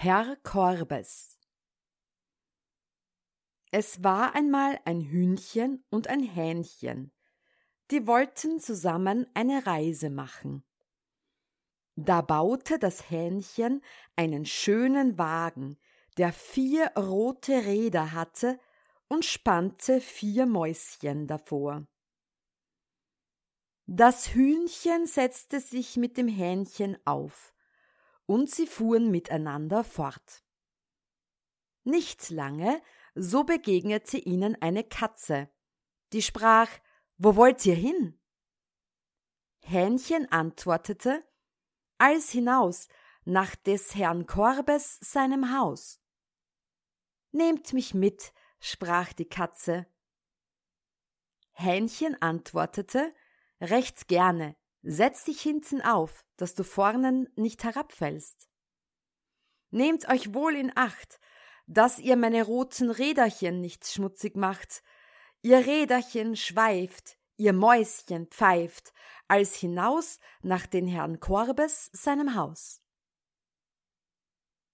Herr Korbes Es war einmal ein Hühnchen und ein Hähnchen, die wollten zusammen eine Reise machen. Da baute das Hähnchen einen schönen Wagen, der vier rote Räder hatte und spannte vier Mäuschen davor. Das Hühnchen setzte sich mit dem Hähnchen auf, und sie fuhren miteinander fort. Nicht lange, so begegnete ihnen eine Katze, die sprach Wo wollt ihr hin? Hähnchen antwortete Als hinaus, nach des Herrn Korbes seinem Haus. Nehmt mich mit, sprach die Katze. Hähnchen antwortete Recht gerne, Setz dich hinten auf, dass du vornen nicht herabfällst. Nehmt euch wohl in Acht, dass ihr meine roten Räderchen nicht schmutzig macht. Ihr Räderchen schweift, ihr Mäuschen pfeift, als hinaus nach den Herrn Korbes seinem Haus.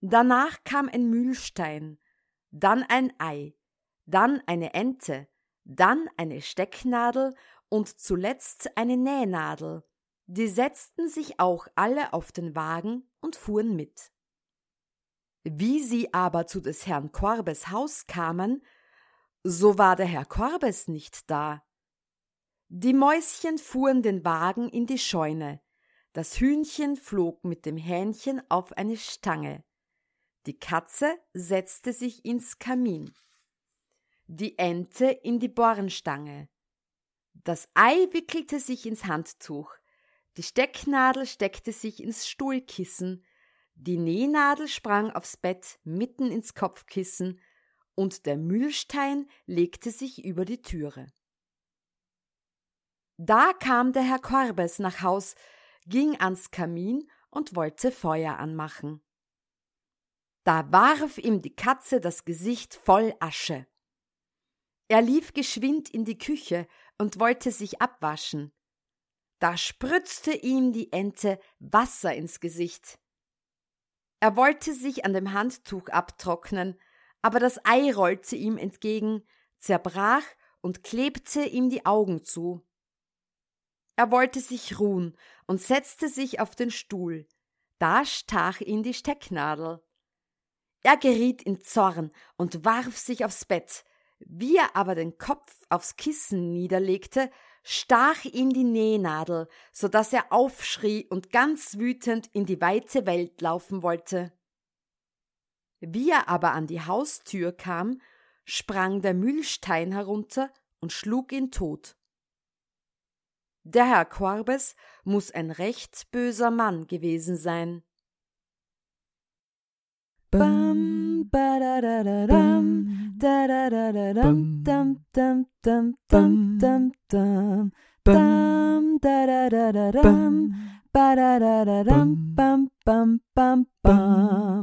Danach kam ein Mühlstein, dann ein Ei, dann eine Ente, dann eine Stecknadel und zuletzt eine Nähnadel, die setzten sich auch alle auf den Wagen und fuhren mit. Wie sie aber zu des Herrn Korbes Haus kamen, so war der Herr Korbes nicht da. Die Mäuschen fuhren den Wagen in die Scheune, das Hühnchen flog mit dem Hähnchen auf eine Stange, die Katze setzte sich ins Kamin, die Ente in die Bornstange, das Ei wickelte sich ins Handtuch, die Stecknadel steckte sich ins Stuhlkissen, die Nähnadel sprang aufs Bett mitten ins Kopfkissen, und der Mühlstein legte sich über die Türe. Da kam der Herr Korbes nach Haus, ging ans Kamin und wollte Feuer anmachen. Da warf ihm die Katze das Gesicht voll Asche. Er lief geschwind in die Küche und wollte sich abwaschen. Da spritzte ihm die Ente Wasser ins Gesicht. Er wollte sich an dem Handtuch abtrocknen, aber das Ei rollte ihm entgegen, zerbrach und klebte ihm die Augen zu. Er wollte sich ruhen und setzte sich auf den Stuhl. Da stach ihn die Stecknadel. Er geriet in Zorn und warf sich aufs Bett, wie er aber den Kopf aufs Kissen niederlegte, stach ihm die Nähnadel, so dass er aufschrie und ganz wütend in die weite Welt laufen wollte. Wie er aber an die Haustür kam, sprang der Mühlstein herunter und schlug ihn tot. Der Herr Korbes muss ein recht böser Mann gewesen sein. Bum, ba da da da da da da da dum dum dum dum dum dum dum. Dum da da da da dum ba da da da dum bum bum bum. bum